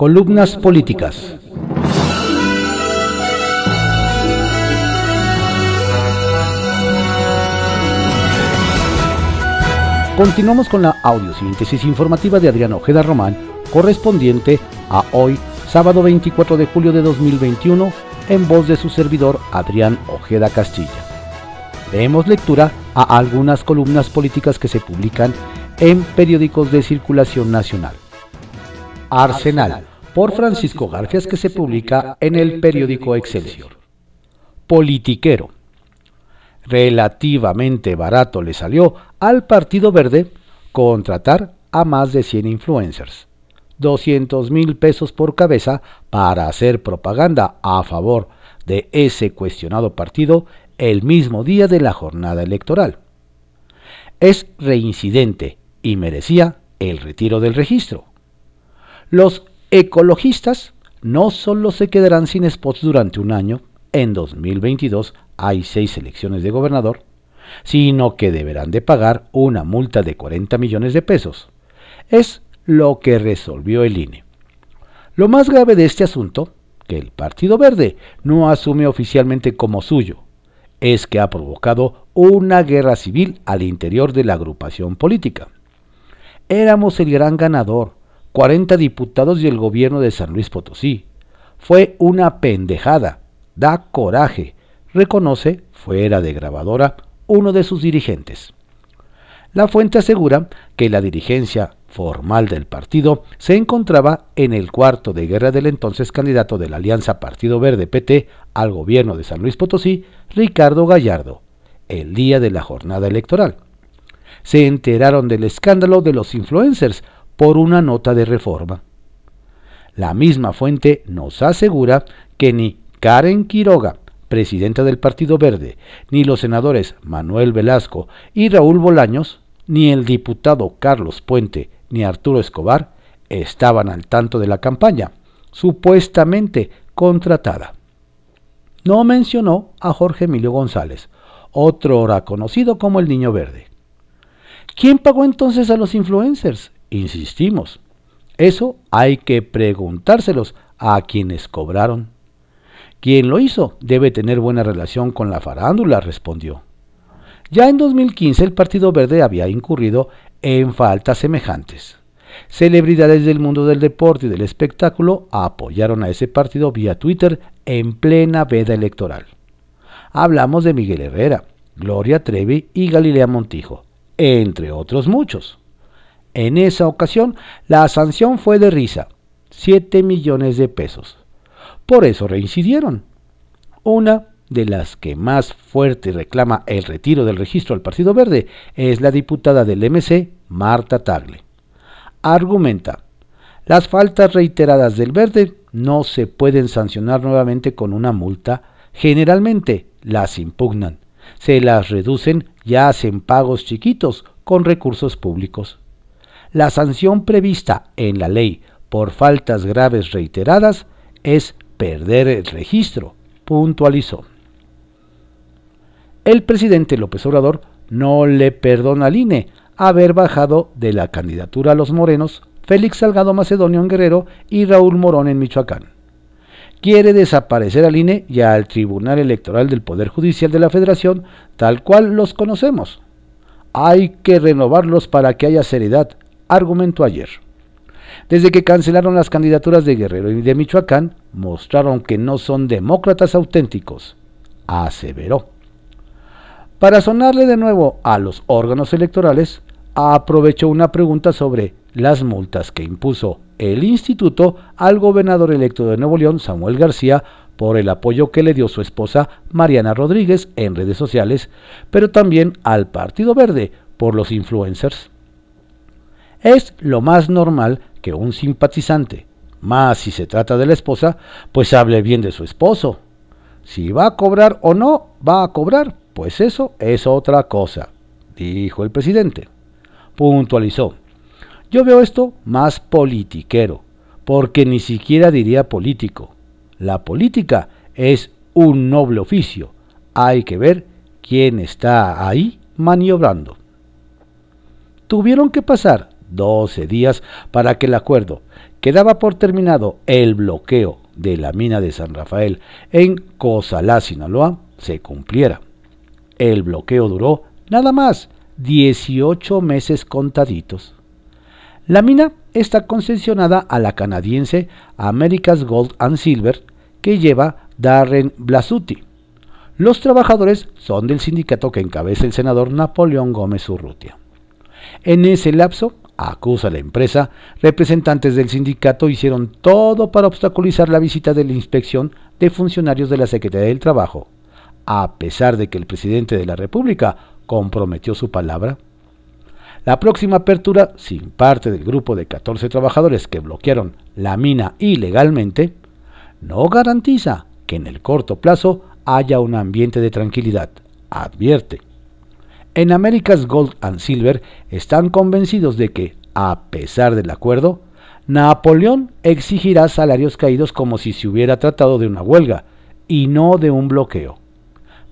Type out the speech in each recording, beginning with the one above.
Columnas políticas. Continuamos con la audiosíntesis informativa de Adrián Ojeda Román, correspondiente a hoy, sábado 24 de julio de 2021, en voz de su servidor Adrián Ojeda Castilla. Demos lectura a algunas columnas políticas que se publican en periódicos de circulación nacional. Arsenal, por Francisco Garfias, que se publica en el periódico Excelsior. Politiquero relativamente barato le salió al Partido Verde contratar a más de 100 influencers. 200 mil pesos por cabeza para hacer propaganda a favor de ese cuestionado partido el mismo día de la jornada electoral. Es reincidente y merecía el retiro del registro. Los ecologistas no solo se quedarán sin spots durante un año, en 2022 hay seis elecciones de gobernador, sino que deberán de pagar una multa de 40 millones de pesos. Es lo que resolvió el INE. Lo más grave de este asunto, que el Partido Verde no asume oficialmente como suyo, es que ha provocado una guerra civil al interior de la agrupación política. Éramos el gran ganador, 40 diputados y el gobierno de San Luis Potosí. Fue una pendejada, da coraje, reconoce, fuera de grabadora, uno de sus dirigentes. La fuente asegura que la dirigencia formal del partido se encontraba en el cuarto de guerra del entonces candidato de la Alianza Partido Verde PT al gobierno de San Luis Potosí, Ricardo Gallardo, el día de la jornada electoral. Se enteraron del escándalo de los influencers por una nota de reforma. La misma fuente nos asegura que ni Karen Quiroga, presidenta del Partido Verde, ni los senadores Manuel Velasco y Raúl Bolaños, ni el diputado Carlos Puente, ni Arturo Escobar estaban al tanto de la campaña, supuestamente contratada. No mencionó a Jorge Emilio González, otro hora conocido como el Niño Verde. ¿Quién pagó entonces a los influencers? Insistimos. Eso hay que preguntárselos a quienes cobraron. Quien lo hizo debe tener buena relación con la farándula, respondió. Ya en 2015 el Partido Verde había incurrido en faltas semejantes. Celebridades del mundo del deporte y del espectáculo apoyaron a ese partido vía Twitter en plena veda electoral. Hablamos de Miguel Herrera, Gloria Trevi y Galilea Montijo, entre otros muchos. En esa ocasión, la sanción fue de risa, 7 millones de pesos. Por eso reincidieron. Una de las que más fuerte reclama el retiro del registro al Partido Verde es la diputada del MC, Marta Tagle. Argumenta, las faltas reiteradas del Verde no se pueden sancionar nuevamente con una multa, generalmente las impugnan, se las reducen y hacen pagos chiquitos con recursos públicos. La sanción prevista en la ley por faltas graves reiteradas es perder el registro, puntualizó. El presidente López Obrador no le perdona al INE haber bajado de la candidatura a los morenos Félix Salgado Macedonio en Guerrero y Raúl Morón en Michoacán. Quiere desaparecer al INE y al Tribunal Electoral del Poder Judicial de la Federación tal cual los conocemos. Hay que renovarlos para que haya seriedad, argumentó ayer. Desde que cancelaron las candidaturas de Guerrero y de Michoacán, mostraron que no son demócratas auténticos, aseveró. Para sonarle de nuevo a los órganos electorales, aprovechó una pregunta sobre las multas que impuso el instituto al gobernador electo de Nuevo León, Samuel García, por el apoyo que le dio su esposa Mariana Rodríguez en redes sociales, pero también al Partido Verde por los influencers. Es lo más normal que un simpatizante, más si se trata de la esposa, pues hable bien de su esposo. Si va a cobrar o no va a cobrar, pues eso es otra cosa, dijo el presidente. Puntualizó. Yo veo esto más politiquero, porque ni siquiera diría político. La política es un noble oficio. Hay que ver quién está ahí maniobrando. Tuvieron que pasar 12 días para que el acuerdo, quedaba por terminado el bloqueo de la mina de San Rafael en Cosalá, Sinaloa, se cumpliera. El bloqueo duró nada más 18 meses contaditos. La mina está concesionada a la canadiense America's Gold and Silver que lleva Darren Blasuti. Los trabajadores son del sindicato que encabeza el senador Napoleón Gómez Urrutia. En ese lapso, acusa la empresa, representantes del sindicato hicieron todo para obstaculizar la visita de la inspección de funcionarios de la Secretaría del Trabajo, a pesar de que el presidente de la República comprometió su palabra. La próxima apertura, sin parte del grupo de 14 trabajadores que bloquearon la mina ilegalmente, no garantiza que en el corto plazo haya un ambiente de tranquilidad, advierte. En America's Gold and Silver están convencidos de que, a pesar del acuerdo, Napoleón exigirá salarios caídos como si se hubiera tratado de una huelga y no de un bloqueo.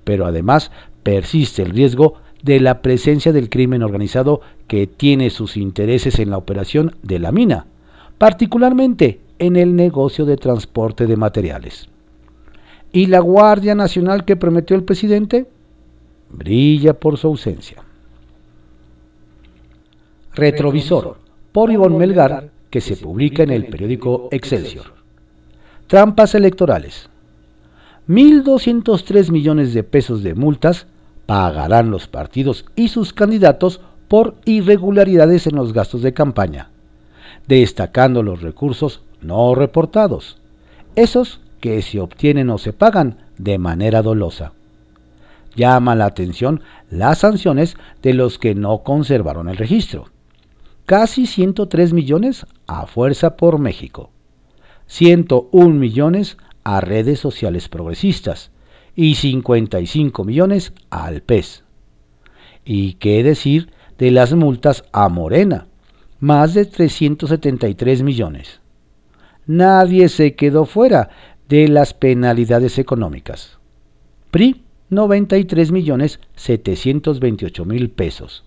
Pero además persiste el riesgo de la presencia del crimen organizado que tiene sus intereses en la operación de la mina, particularmente en el negocio de transporte de materiales. ¿Y la Guardia Nacional que prometió el presidente? Brilla por su ausencia. Retrovisor, por Ivonne Melgar, que se publica en el periódico Excelsior. Trampas electorales. 1.203 millones de pesos de multas pagarán los partidos y sus candidatos por irregularidades en los gastos de campaña, destacando los recursos no reportados, esos que se obtienen o se pagan de manera dolosa. Llama la atención las sanciones de los que no conservaron el registro. Casi 103 millones a Fuerza por México, 101 millones a redes sociales progresistas, y 55 millones al PES. ¿Y qué decir de las multas a Morena? Más de 373 millones. Nadie se quedó fuera de las penalidades económicas. PRI 93 millones 728 mil pesos.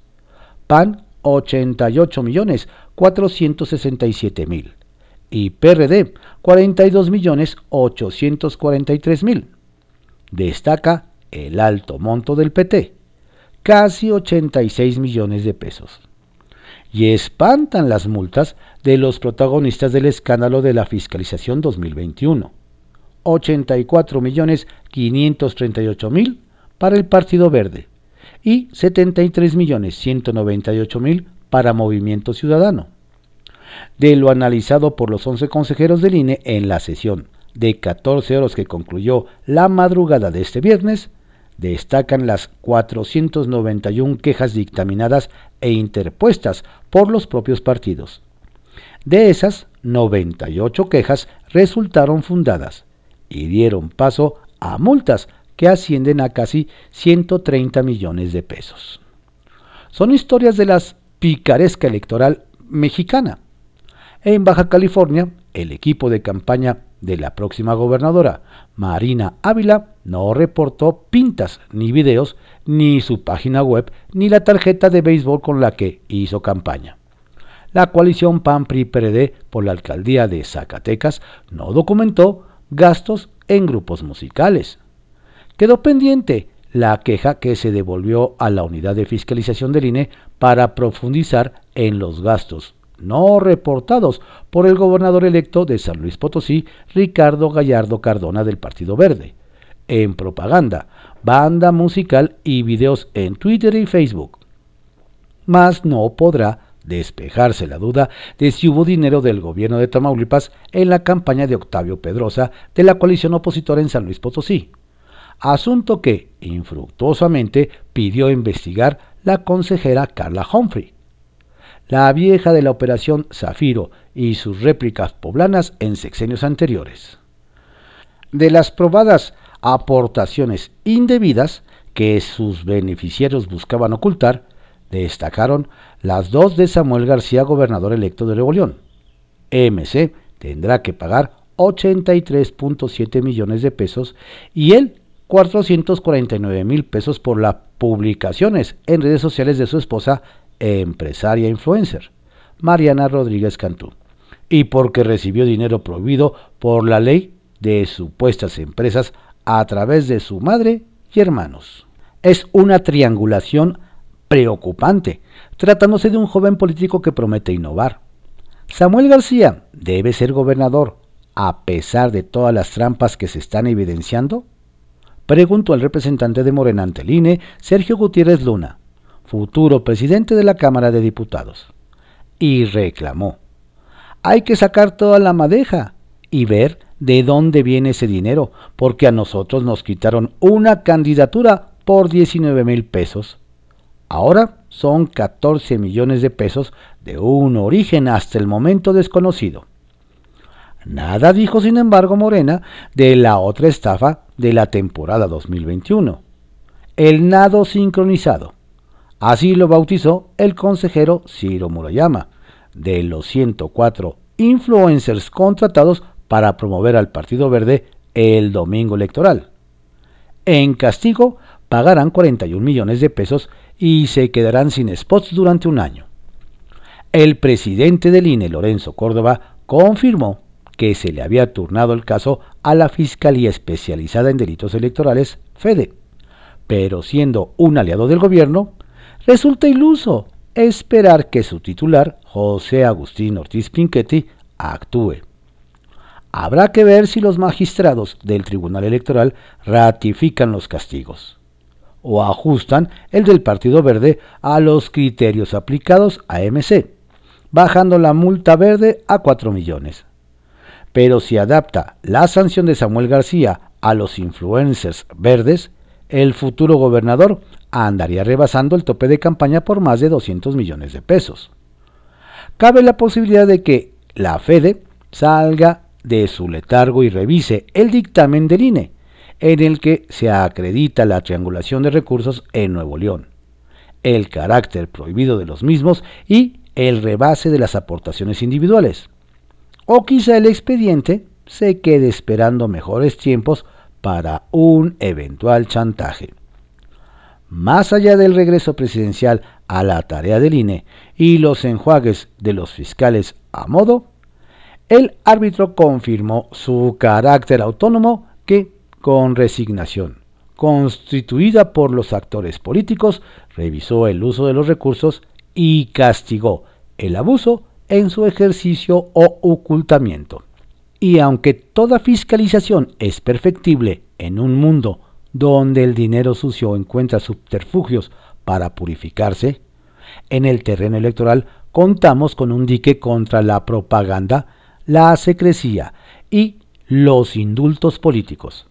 PAN 88 millones 467 mil. Y PRD 42 millones 843 mil destaca el alto monto del PT, casi 86 millones de pesos. Y espantan las multas de los protagonistas del escándalo de la fiscalización 2021. 84 millones 538 mil para el Partido Verde y 73 millones 198 mil para Movimiento Ciudadano. De lo analizado por los 11 consejeros del INE en la sesión de 14 horas que concluyó la madrugada de este viernes, destacan las 491 quejas dictaminadas e interpuestas por los propios partidos. De esas, 98 quejas resultaron fundadas y dieron paso a multas que ascienden a casi 130 millones de pesos. Son historias de la picaresca electoral mexicana. En Baja California, el equipo de campaña de la próxima gobernadora, Marina Ávila, no reportó pintas, ni videos, ni su página web, ni la tarjeta de béisbol con la que hizo campaña. La coalición PAN-PRI-PRD por la alcaldía de Zacatecas no documentó gastos en grupos musicales. Quedó pendiente la queja que se devolvió a la unidad de fiscalización del INE para profundizar en los gastos no reportados por el gobernador electo de San Luis Potosí, Ricardo Gallardo Cardona del Partido Verde, en propaganda, banda musical y videos en Twitter y Facebook. Mas no podrá despejarse la duda de si hubo dinero del gobierno de Tamaulipas en la campaña de Octavio Pedrosa de la coalición opositora en San Luis Potosí, asunto que infructuosamente pidió investigar la consejera Carla Humphrey la vieja de la Operación Zafiro y sus réplicas poblanas en sexenios anteriores. De las probadas aportaciones indebidas que sus beneficiarios buscaban ocultar, destacaron las dos de Samuel García, gobernador electo de Nuevo León. MC tendrá que pagar 83.7 millones de pesos y él 449 mil pesos por las publicaciones en redes sociales de su esposa empresaria influencer, Mariana Rodríguez Cantú, y porque recibió dinero prohibido por la ley de supuestas empresas a través de su madre y hermanos. Es una triangulación preocupante, tratándose de un joven político que promete innovar. Samuel García debe ser gobernador, a pesar de todas las trampas que se están evidenciando. Preguntó el representante de Morena ante INE, Sergio Gutiérrez Luna, futuro presidente de la Cámara de Diputados, y reclamó, hay que sacar toda la madeja y ver de dónde viene ese dinero, porque a nosotros nos quitaron una candidatura por 19 mil pesos. Ahora son 14 millones de pesos de un origen hasta el momento desconocido. Nada dijo, sin embargo, Morena de la otra estafa de la temporada 2021, el nado sincronizado. Así lo bautizó el consejero Ciro Murayama, de los 104 influencers contratados para promover al Partido Verde el domingo electoral. En castigo, pagarán 41 millones de pesos y se quedarán sin spots durante un año. El presidente del INE, Lorenzo Córdoba, confirmó que se le había turnado el caso a la Fiscalía Especializada en Delitos Electorales, FEDE. Pero siendo un aliado del gobierno, resulta iluso esperar que su titular, José Agustín Ortiz Pinchetti, actúe. Habrá que ver si los magistrados del Tribunal Electoral ratifican los castigos o ajustan el del Partido Verde a los criterios aplicados a MC, bajando la multa verde a 4 millones pero si adapta la sanción de Samuel García a los influencers verdes, el futuro gobernador andaría rebasando el tope de campaña por más de 200 millones de pesos. Cabe la posibilidad de que la Fede salga de su letargo y revise el dictamen del INE, en el que se acredita la triangulación de recursos en Nuevo León, el carácter prohibido de los mismos y el rebase de las aportaciones individuales. O quizá el expediente se quede esperando mejores tiempos para un eventual chantaje. Más allá del regreso presidencial a la tarea del INE y los enjuagues de los fiscales a modo, el árbitro confirmó su carácter autónomo que, con resignación, constituida por los actores políticos, revisó el uso de los recursos y castigó el abuso en su ejercicio o ocultamiento. Y aunque toda fiscalización es perfectible en un mundo donde el dinero sucio encuentra subterfugios para purificarse, en el terreno electoral contamos con un dique contra la propaganda, la secrecía y los indultos políticos.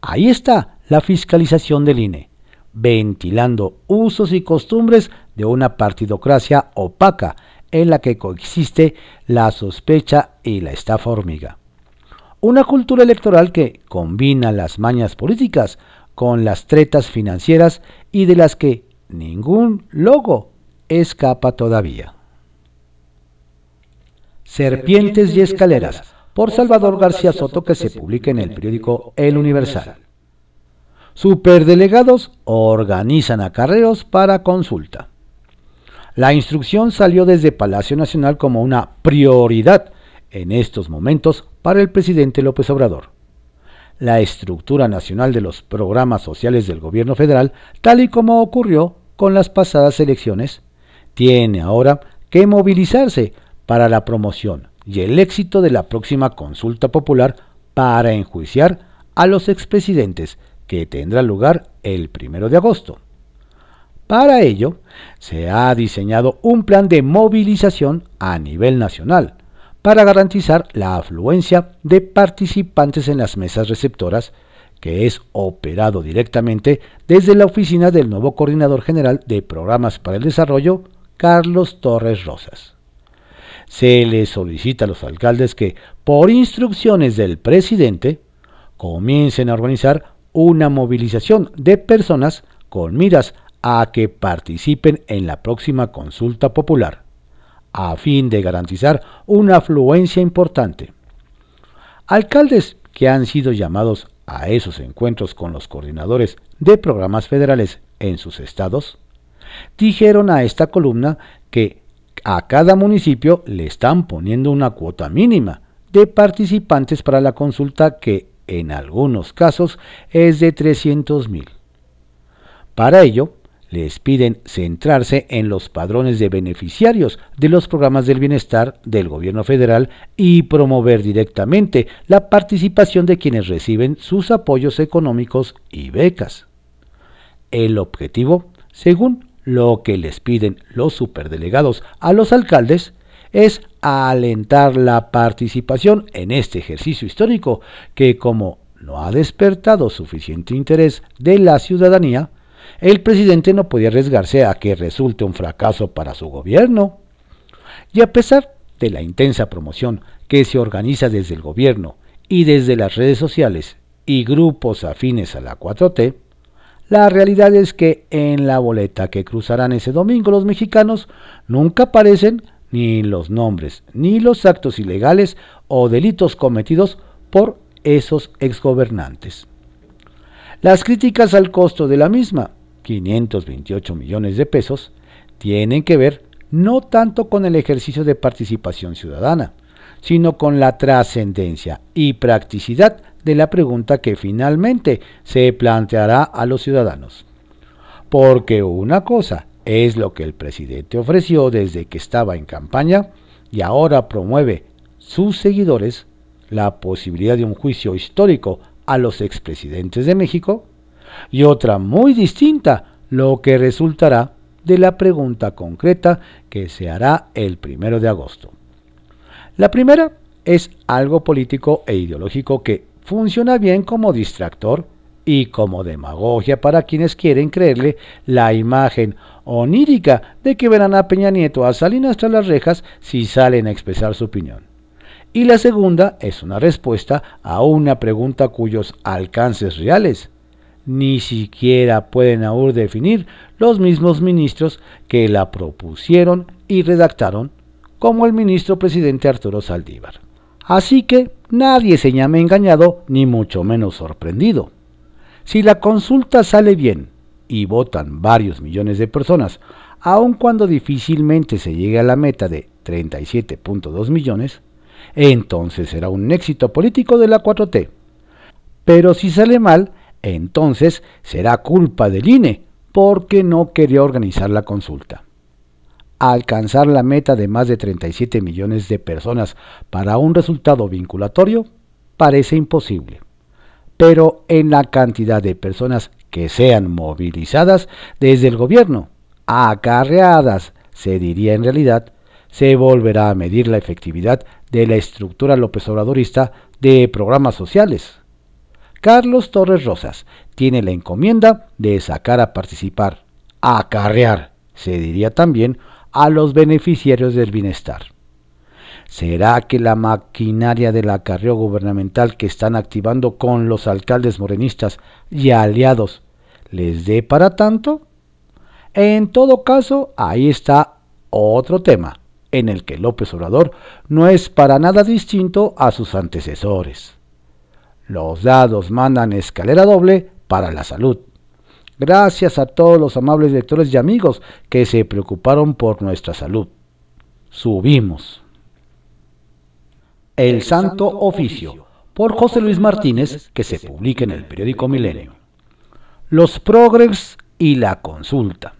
Ahí está la fiscalización del INE, ventilando usos y costumbres de una partidocracia opaca en la que coexiste la sospecha y la estafa hormiga. Una cultura electoral que combina las mañas políticas con las tretas financieras y de las que ningún logo escapa todavía. Serpientes y escaleras, por Salvador García Soto, que se publica en el periódico El Universal. Superdelegados organizan acarreos para consulta. La instrucción salió desde Palacio Nacional como una prioridad en estos momentos para el presidente López Obrador. La estructura nacional de los programas sociales del gobierno federal, tal y como ocurrió con las pasadas elecciones, tiene ahora que movilizarse para la promoción y el éxito de la próxima consulta popular para enjuiciar a los expresidentes que tendrá lugar el primero de agosto. Para ello, se ha diseñado un plan de movilización a nivel nacional para garantizar la afluencia de participantes en las mesas receptoras, que es operado directamente desde la oficina del nuevo Coordinador General de Programas para el Desarrollo, Carlos Torres Rosas. Se le solicita a los alcaldes que, por instrucciones del presidente, comiencen a organizar una movilización de personas con miras a que participen en la próxima consulta popular, a fin de garantizar una afluencia importante. Alcaldes que han sido llamados a esos encuentros con los coordinadores de programas federales en sus estados, dijeron a esta columna que a cada municipio le están poniendo una cuota mínima de participantes para la consulta que en algunos casos es de 300 mil. Para ello, les piden centrarse en los padrones de beneficiarios de los programas del bienestar del gobierno federal y promover directamente la participación de quienes reciben sus apoyos económicos y becas. El objetivo, según lo que les piden los superdelegados a los alcaldes, es alentar la participación en este ejercicio histórico que como no ha despertado suficiente interés de la ciudadanía, el presidente no podía arriesgarse a que resulte un fracaso para su gobierno. Y a pesar de la intensa promoción que se organiza desde el gobierno y desde las redes sociales y grupos afines a la 4T, la realidad es que en la boleta que cruzarán ese domingo los mexicanos nunca aparecen ni los nombres, ni los actos ilegales o delitos cometidos por esos exgobernantes. Las críticas al costo de la misma 528 millones de pesos, tienen que ver no tanto con el ejercicio de participación ciudadana, sino con la trascendencia y practicidad de la pregunta que finalmente se planteará a los ciudadanos. Porque una cosa es lo que el presidente ofreció desde que estaba en campaña y ahora promueve sus seguidores la posibilidad de un juicio histórico a los expresidentes de México, y otra muy distinta, lo que resultará de la pregunta concreta que se hará el primero de agosto. La primera es algo político e ideológico que funciona bien como distractor y como demagogia para quienes quieren creerle la imagen onírica de que verán a Peña Nieto a Salinas tras las rejas si salen a expresar su opinión. Y la segunda es una respuesta a una pregunta cuyos alcances reales ni siquiera pueden aún definir los mismos ministros que la propusieron y redactaron, como el ministro presidente Arturo Saldívar. Así que nadie se llame engañado ni mucho menos sorprendido. Si la consulta sale bien y votan varios millones de personas, aun cuando difícilmente se llegue a la meta de 37.2 millones, entonces será un éxito político de la 4T. Pero si sale mal, entonces será culpa del INE porque no quería organizar la consulta. Alcanzar la meta de más de 37 millones de personas. Para un resultado vinculatorio parece imposible, pero en la cantidad de personas que sean movilizadas desde el gobierno, acarreadas, se diría en realidad, se volverá a medir la efectividad de la estructura López Obradorista de programas sociales, Carlos Torres Rosas tiene la encomienda de sacar a participar, acarrear, se diría también, a los beneficiarios del bienestar. ¿Será que la maquinaria del acarreo gubernamental que están activando con los alcaldes morenistas y aliados les dé para tanto? En todo caso, ahí está otro tema, en el que López Obrador no es para nada distinto a sus antecesores. Los dados mandan escalera doble para la salud. Gracias a todos los amables lectores y amigos que se preocuparon por nuestra salud. Subimos. El Santo Oficio, por José Luis Martínez, que se publica en el periódico Milenio. Los progres y la consulta.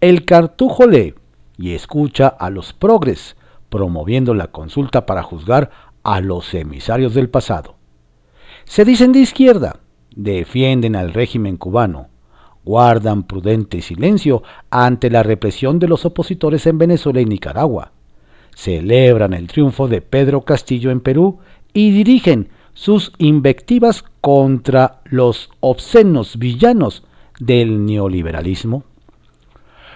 El cartujo lee y escucha a los progres, promoviendo la consulta para juzgar a los emisarios del pasado. Se dicen de izquierda, defienden al régimen cubano, guardan prudente silencio ante la represión de los opositores en Venezuela y Nicaragua, celebran el triunfo de Pedro Castillo en Perú y dirigen sus invectivas contra los obscenos villanos del neoliberalismo.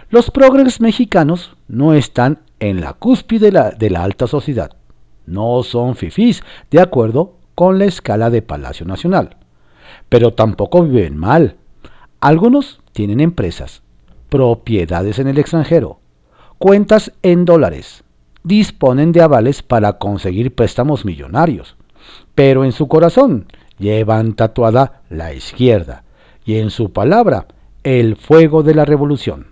Los progres mexicanos no están en la cúspide de la, de la alta sociedad, no son fifís, de acuerdo con la escala de Palacio Nacional. Pero tampoco viven mal. Algunos tienen empresas, propiedades en el extranjero, cuentas en dólares, disponen de avales para conseguir préstamos millonarios, pero en su corazón llevan tatuada la izquierda y en su palabra el fuego de la revolución.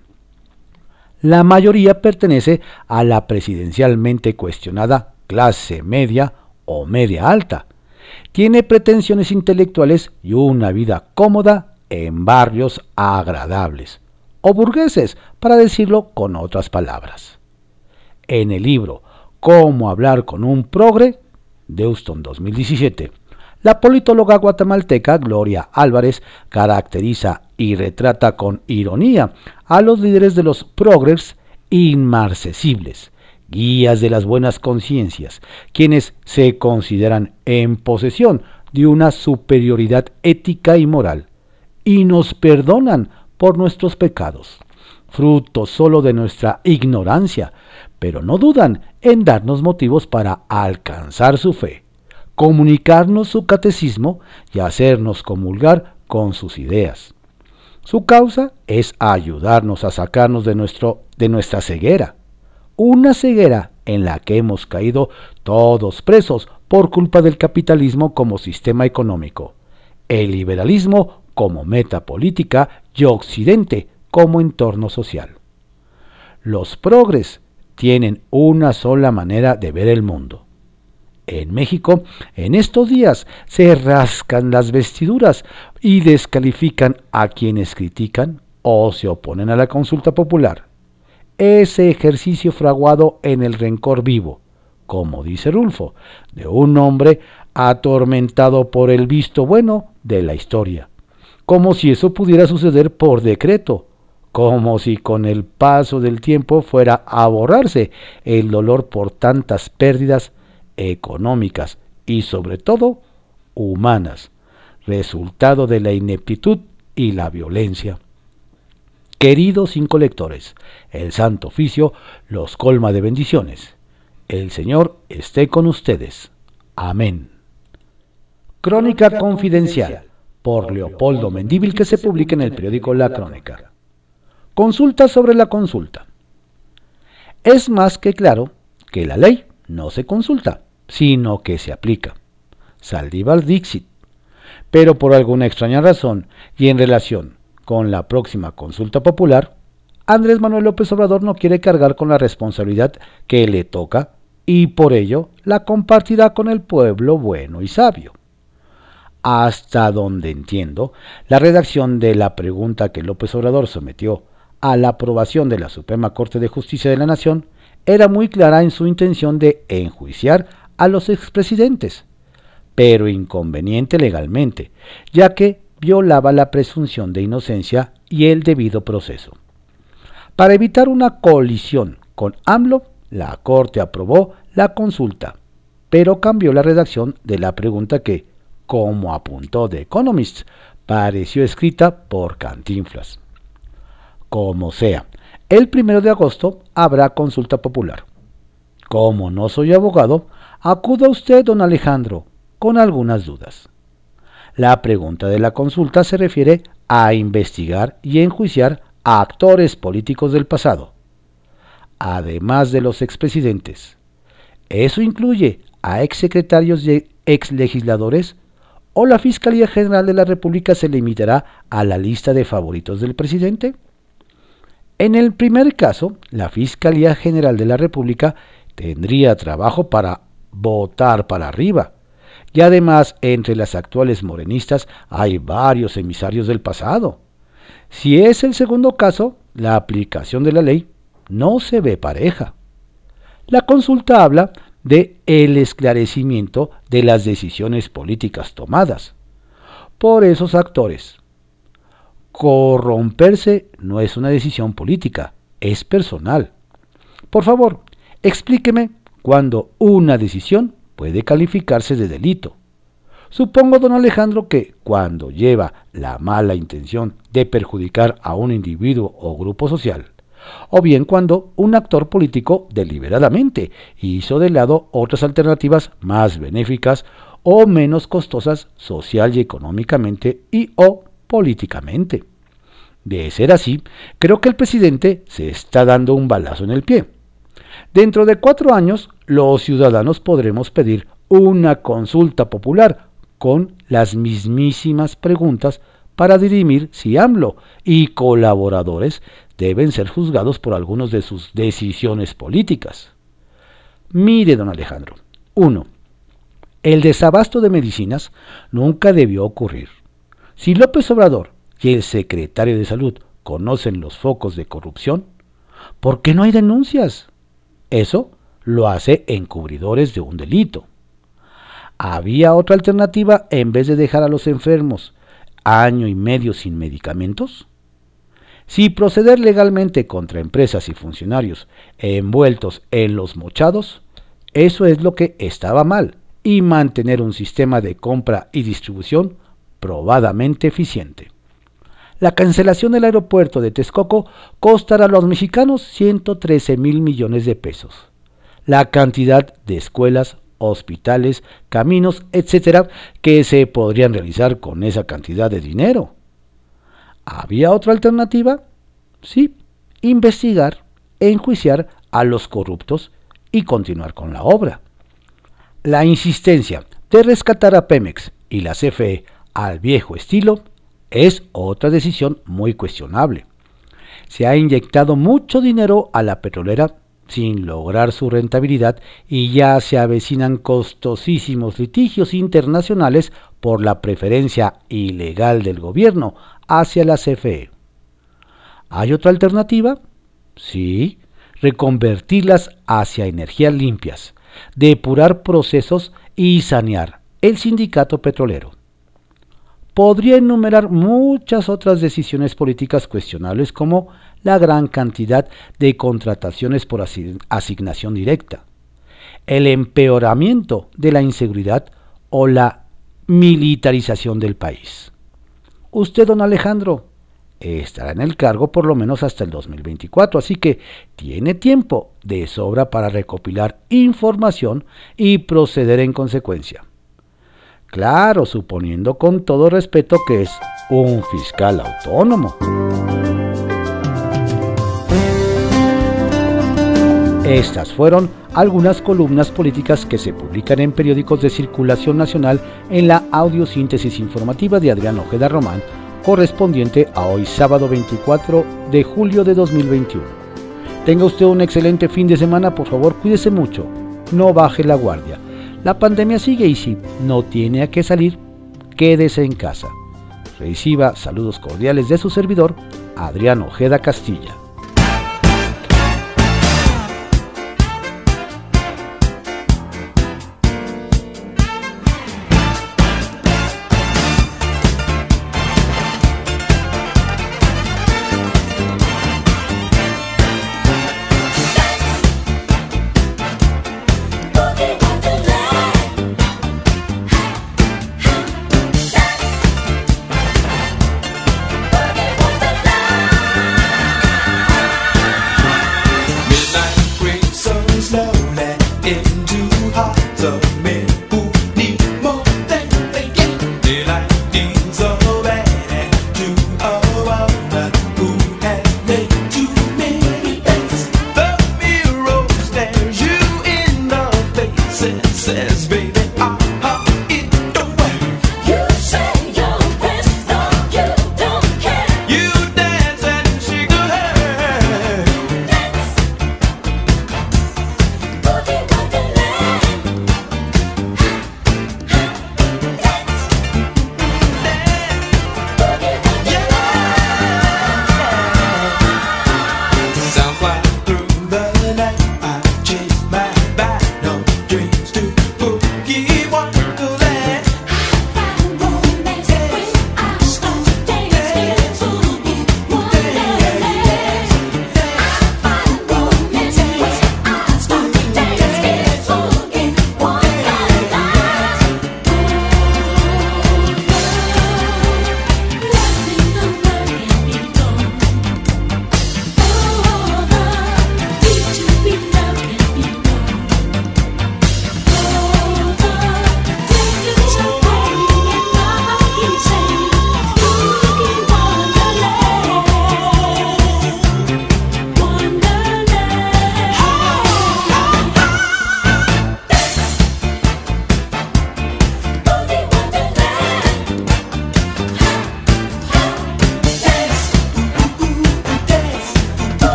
la mayoría pertenece a la presidencialmente cuestionada clase media o media alta. Tiene pretensiones intelectuales y una vida cómoda en barrios agradables, o burgueses, para decirlo con otras palabras. En el libro Cómo hablar con un progre, de Houston 2017, la politóloga guatemalteca Gloria Álvarez caracteriza y retrata con ironía a los líderes de los progres inmarcesibles, guías de las buenas conciencias, quienes se consideran en posesión de una superioridad ética y moral, y nos perdonan por nuestros pecados, fruto solo de nuestra ignorancia, pero no dudan en darnos motivos para alcanzar su fe comunicarnos su catecismo y hacernos comulgar con sus ideas. Su causa es ayudarnos a sacarnos de, nuestro, de nuestra ceguera, una ceguera en la que hemos caído todos presos por culpa del capitalismo como sistema económico, el liberalismo como meta política y Occidente como entorno social. Los progres tienen una sola manera de ver el mundo, en México, en estos días se rascan las vestiduras y descalifican a quienes critican o se oponen a la consulta popular. Ese ejercicio fraguado en el rencor vivo, como dice Rulfo, de un hombre atormentado por el visto bueno de la historia, como si eso pudiera suceder por decreto, como si con el paso del tiempo fuera a borrarse el dolor por tantas pérdidas económicas y sobre todo humanas, resultado de la ineptitud y la violencia. Queridos cinco lectores, el Santo Oficio los colma de bendiciones. El Señor esté con ustedes. Amén. Crónica Confidencial por Leopoldo Mendíbil que se publica en el periódico La Crónica. Consulta sobre la consulta. Es más que claro que la ley no se consulta, sino que se aplica. Saldívar Dixit. Pero por alguna extraña razón y en relación con la próxima consulta popular, Andrés Manuel López Obrador no quiere cargar con la responsabilidad que le toca y por ello la compartirá con el pueblo bueno y sabio. Hasta donde entiendo, la redacción de la pregunta que López Obrador sometió a la aprobación de la Suprema Corte de Justicia de la Nación era muy clara en su intención de enjuiciar a los expresidentes, pero inconveniente legalmente, ya que violaba la presunción de inocencia y el debido proceso. Para evitar una colisión con AMLO, la Corte aprobó la consulta, pero cambió la redacción de la pregunta que, como apuntó The Economist, pareció escrita por Cantinflas. Como sea, el primero de agosto habrá consulta popular. Como no soy abogado, acuda usted, don Alejandro, con algunas dudas. La pregunta de la consulta se refiere a investigar y enjuiciar a actores políticos del pasado, además de los expresidentes. Eso incluye a exsecretarios y exlegisladores o la Fiscalía General de la República se limitará a la lista de favoritos del presidente? En el primer caso, la Fiscalía General de la República tendría trabajo para votar para arriba. Y además, entre las actuales morenistas hay varios emisarios del pasado. Si es el segundo caso, la aplicación de la ley no se ve pareja. La consulta habla de el esclarecimiento de las decisiones políticas tomadas por esos actores. Corromperse no es una decisión política, es personal. Por favor, explíqueme cuando una decisión puede calificarse de delito. Supongo, don Alejandro, que cuando lleva la mala intención de perjudicar a un individuo o grupo social, o bien cuando un actor político deliberadamente hizo de lado otras alternativas más benéficas o menos costosas social y económicamente y o políticamente. De ser así, creo que el presidente se está dando un balazo en el pie. Dentro de cuatro años, los ciudadanos podremos pedir una consulta popular con las mismísimas preguntas para dirimir si AMLO y colaboradores deben ser juzgados por algunos de sus decisiones políticas. Mire, don Alejandro. 1. El desabasto de medicinas nunca debió ocurrir. Si López Obrador y el secretario de Salud conocen los focos de corrupción, ¿por qué no hay denuncias? Eso lo hace encubridores de un delito. ¿Había otra alternativa en vez de dejar a los enfermos año y medio sin medicamentos? Si proceder legalmente contra empresas y funcionarios envueltos en los mochados, eso es lo que estaba mal, y mantener un sistema de compra y distribución probadamente eficiente. La cancelación del aeropuerto de Texcoco costará a los mexicanos 113 mil millones de pesos. La cantidad de escuelas, hospitales, caminos, etcétera, que se podrían realizar con esa cantidad de dinero. ¿Había otra alternativa? Sí, investigar e enjuiciar a los corruptos y continuar con la obra. La insistencia de rescatar a Pemex y la CFE al viejo estilo es otra decisión muy cuestionable. Se ha inyectado mucho dinero a la petrolera sin lograr su rentabilidad y ya se avecinan costosísimos litigios internacionales por la preferencia ilegal del gobierno hacia la CFE. ¿Hay otra alternativa? Sí, reconvertirlas hacia energías limpias, depurar procesos y sanear el sindicato petrolero. Podría enumerar muchas otras decisiones políticas cuestionables como la gran cantidad de contrataciones por asignación directa, el empeoramiento de la inseguridad o la militarización del país. Usted, don Alejandro, estará en el cargo por lo menos hasta el 2024, así que tiene tiempo de sobra para recopilar información y proceder en consecuencia. Claro, suponiendo con todo respeto que es un fiscal autónomo. Estas fueron algunas columnas políticas que se publican en periódicos de circulación nacional en la audiosíntesis informativa de Adrián Ojeda Román, correspondiente a hoy sábado 24 de julio de 2021. Tenga usted un excelente fin de semana, por favor cuídese mucho, no baje la guardia. La pandemia sigue y si no tiene a qué salir, quédese en casa. Reciba saludos cordiales de su servidor, Adrián Ojeda Castilla.